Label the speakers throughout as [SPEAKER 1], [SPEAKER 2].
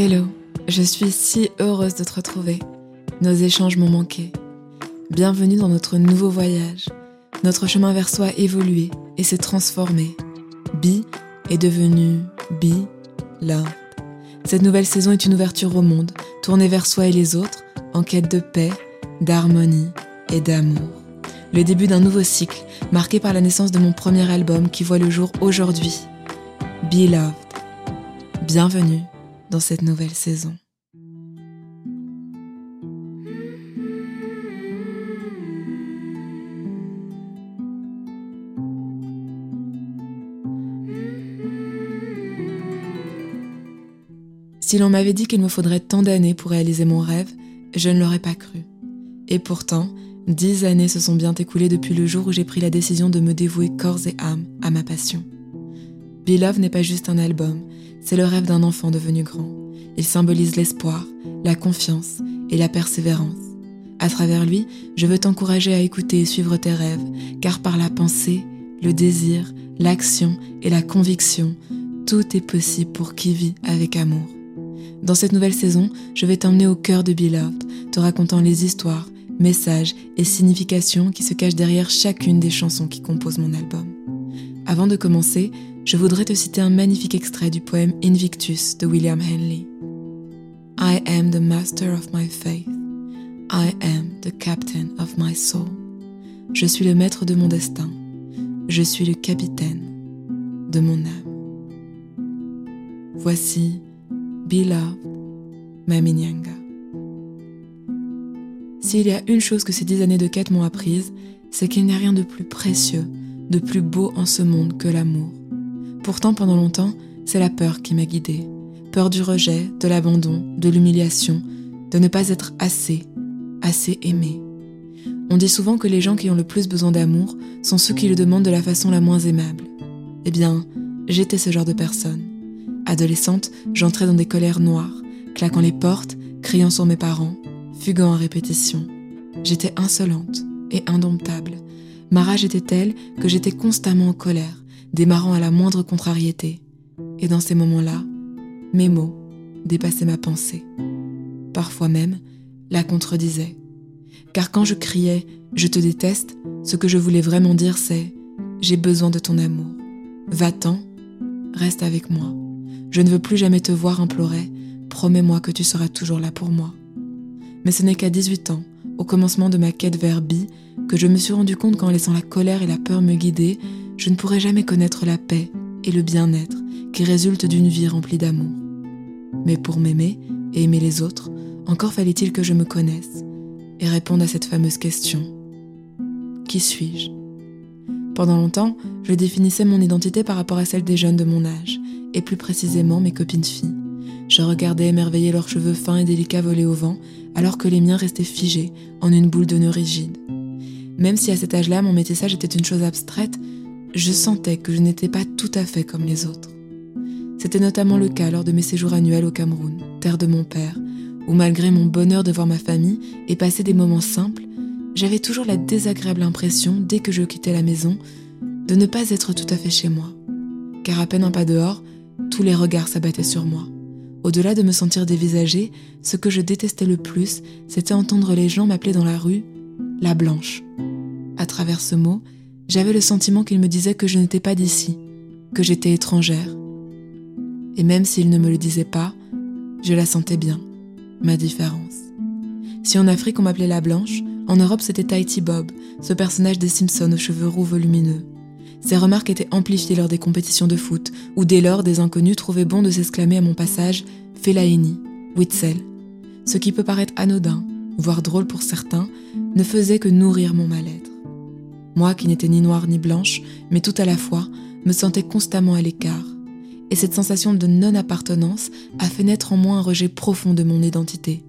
[SPEAKER 1] Hello, je suis si heureuse de te retrouver. Nos échanges m'ont manqué. Bienvenue dans notre nouveau voyage. Notre chemin vers soi a évolué et s'est transformé. Bi est devenu Bi Love. Cette nouvelle saison est une ouverture au monde, tournée vers soi et les autres, en quête de paix, d'harmonie et d'amour. Le début d'un nouveau cycle, marqué par la naissance de mon premier album qui voit le jour aujourd'hui. Be Loved. Bienvenue dans cette nouvelle saison. Si l'on m'avait dit qu'il me faudrait tant d'années pour réaliser mon rêve, je ne l'aurais pas cru. Et pourtant, dix années se sont bien écoulées depuis le jour où j'ai pris la décision de me dévouer corps et âme à ma passion. Love n'est pas juste un album, c'est le rêve d'un enfant devenu grand. Il symbolise l'espoir, la confiance et la persévérance. À travers lui, je veux t'encourager à écouter et suivre tes rêves, car par la pensée, le désir, l'action et la conviction, tout est possible pour qui vit avec amour. Dans cette nouvelle saison, je vais t'emmener au cœur de Beloved, te racontant les histoires, messages et significations qui se cachent derrière chacune des chansons qui composent mon album. Avant de commencer, je voudrais te citer un magnifique extrait du poème Invictus de William Henley. I am the master of my faith. I am the captain of my soul. Je suis le maître de mon destin. Je suis le capitaine de mon âme. Voici Beloved Mami Nyanga. S'il y a une chose que ces dix années de quête m'ont apprise, c'est qu'il n'y a rien de plus précieux, de plus beau en ce monde que l'amour. Pourtant, pendant longtemps, c'est la peur qui m'a guidée. Peur du rejet, de l'abandon, de l'humiliation, de ne pas être assez, assez aimé. On dit souvent que les gens qui ont le plus besoin d'amour sont ceux qui le demandent de la façon la moins aimable. Eh bien, j'étais ce genre de personne. Adolescente, j'entrais dans des colères noires, claquant les portes, criant sur mes parents, fuguant à répétition. J'étais insolente et indomptable. Ma rage était telle que j'étais constamment en colère, démarrant à la moindre contrariété. Et dans ces moments-là, mes mots dépassaient ma pensée. Parfois même, la contredisaient. Car quand je criais ⁇ Je te déteste ⁇ ce que je voulais vraiment dire c'est ⁇ J'ai besoin de ton amour. Va-t'en, reste avec moi. Je ne veux plus jamais te voir implorer, promets-moi que tu seras toujours là pour moi. Mais ce n'est qu'à 18 ans, au commencement de ma quête vers Bi, que je me suis rendu compte qu'en laissant la colère et la peur me guider, je ne pourrais jamais connaître la paix et le bien-être qui résultent d'une vie remplie d'amour. Mais pour m'aimer et aimer les autres, encore fallait-il que je me connaisse et réponde à cette fameuse question. Qui suis-je? Pendant longtemps, je définissais mon identité par rapport à celle des jeunes de mon âge, et plus précisément mes copines filles. Je regardais émerveiller leurs cheveux fins et délicats voler au vent, alors que les miens restaient figés en une boule de nœuds rigide. Même si à cet âge-là mon métissage était une chose abstraite, je sentais que je n'étais pas tout à fait comme les autres. C'était notamment le cas lors de mes séjours annuels au Cameroun, terre de mon père, où malgré mon bonheur de voir ma famille et passer des moments simples, j'avais toujours la désagréable impression, dès que je quittais la maison, de ne pas être tout à fait chez moi. Car à peine un pas dehors, tous les regards s'abattaient sur moi. Au-delà de me sentir dévisagée, ce que je détestais le plus, c'était entendre les gens m'appeler dans la rue la blanche. À travers ce mot, j'avais le sentiment qu'il me disait que je n'étais pas d'ici, que j'étais étrangère. Et même s'il ne me le disait pas, je la sentais bien, ma différence. Si en Afrique on m'appelait la blanche, en Europe c'était Tahiti Bob, ce personnage des Simpsons aux cheveux roux volumineux. Ses remarques étaient amplifiées lors des compétitions de foot, où dès lors des inconnus trouvaient bon de s'exclamer à mon passage Fellaini, Witzel. Ce qui peut paraître anodin, voire drôle pour certains, ne faisait que nourrir mon mal-être. Moi qui n'étais ni noire ni blanche, mais tout à la fois, me sentais constamment à l'écart. Et cette sensation de non-appartenance a fait naître en moi un rejet profond de mon identité,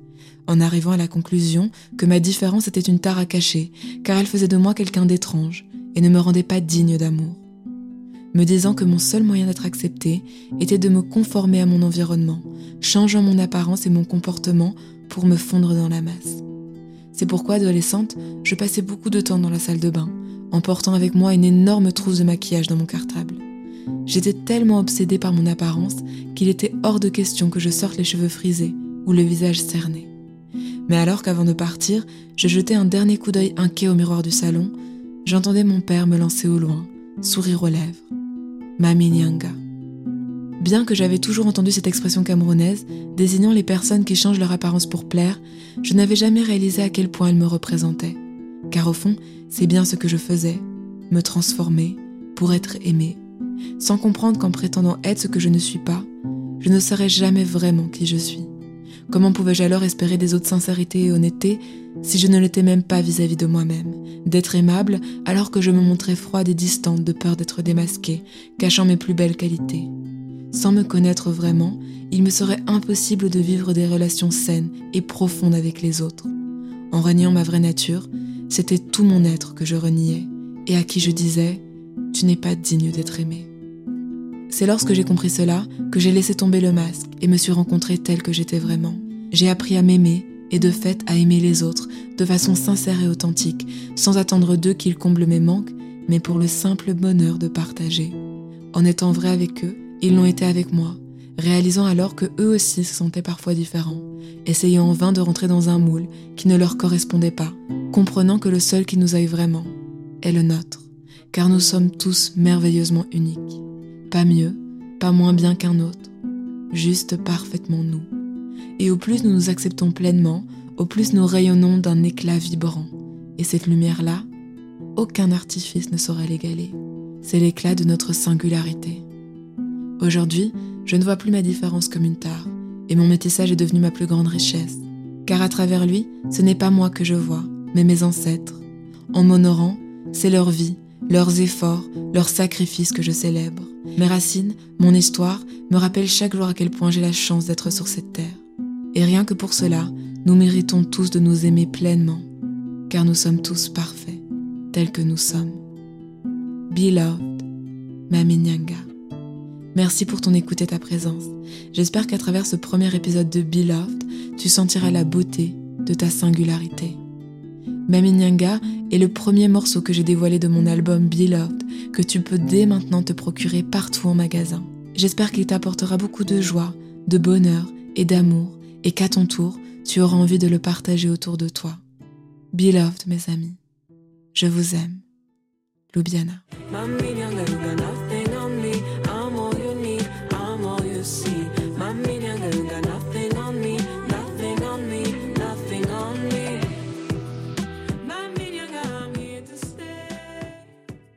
[SPEAKER 1] en arrivant à la conclusion que ma différence était une tare à cacher, car elle faisait de moi quelqu'un d'étrange et ne me rendait pas digne d'amour. Me disant que mon seul moyen d'être accepté était de me conformer à mon environnement, changeant mon apparence et mon comportement pour me fondre dans la masse. C'est pourquoi, adolescente, je passais beaucoup de temps dans la salle de bain, en portant avec moi une énorme trousse de maquillage dans mon cartable. j'étais tellement obsédée par mon apparence qu'il était hors de question que je sorte les cheveux frisés ou le visage cerné. Mais alors qu'avant de partir, je jetais un dernier coup d'œil inquiet au miroir du salon, j'entendais mon père me lancer au loin, sourire aux lèvres. Mami Nyanga. Bien que j'avais toujours entendu cette expression camerounaise, désignant les personnes qui changent leur apparence pour plaire, je n'avais jamais réalisé à quel point elle me représentait. Car au fond, c'est bien ce que je faisais, me transformer pour être aimé, sans comprendre qu'en prétendant être ce que je ne suis pas, je ne serais jamais vraiment qui je suis. Comment pouvais-je alors espérer des autres sincérité et honnêteté si je ne l'étais même pas vis-à-vis de moi-même D'être aimable alors que je me montrais froide et distante de peur d'être démasquée, cachant mes plus belles qualités. Sans me connaître vraiment, il me serait impossible de vivre des relations saines et profondes avec les autres. En reniant ma vraie nature, c'était tout mon être que je reniais et à qui je disais ⁇ Tu n'es pas digne d'être aimé ⁇ c'est lorsque j'ai compris cela que j'ai laissé tomber le masque et me suis rencontrée telle que j'étais vraiment. J'ai appris à m'aimer et de fait à aimer les autres de façon sincère et authentique, sans attendre d'eux qu'ils comblent mes manques, mais pour le simple bonheur de partager. En étant vrai avec eux, ils l'ont été avec moi, réalisant alors que eux aussi se sentaient parfois différents, essayant en vain de rentrer dans un moule qui ne leur correspondait pas, comprenant que le seul qui nous aille vraiment est le nôtre, car nous sommes tous merveilleusement uniques. Pas mieux, pas moins bien qu'un autre, juste parfaitement nous. Et au plus nous nous acceptons pleinement, au plus nous rayonnons d'un éclat vibrant. Et cette lumière-là, aucun artifice ne saurait l'égaler. C'est l'éclat de notre singularité. Aujourd'hui, je ne vois plus ma différence comme une tare, et mon métissage est devenu ma plus grande richesse. Car à travers lui, ce n'est pas moi que je vois, mais mes ancêtres. En m'honorant, c'est leur vie, leurs efforts, leurs sacrifices que je célèbre. Mes racines, mon histoire, me rappellent chaque jour à quel point j'ai la chance d'être sur cette terre. Et rien que pour cela, nous méritons tous de nous aimer pleinement, car nous sommes tous parfaits, tels que nous sommes. Beloved, Mami Nyanga. Merci pour ton écoute et ta présence. J'espère qu'à travers ce premier épisode de Beloved, tu sentiras la beauté de ta singularité. Mami Nyanga est le premier morceau que j'ai dévoilé de mon album Beloved, que tu peux dès maintenant te procurer partout en magasin. J'espère qu'il t'apportera beaucoup de joie, de bonheur et d'amour, et qu'à ton tour, tu auras envie de le partager autour de toi. Beloved, mes amis, je vous aime. Lubiana.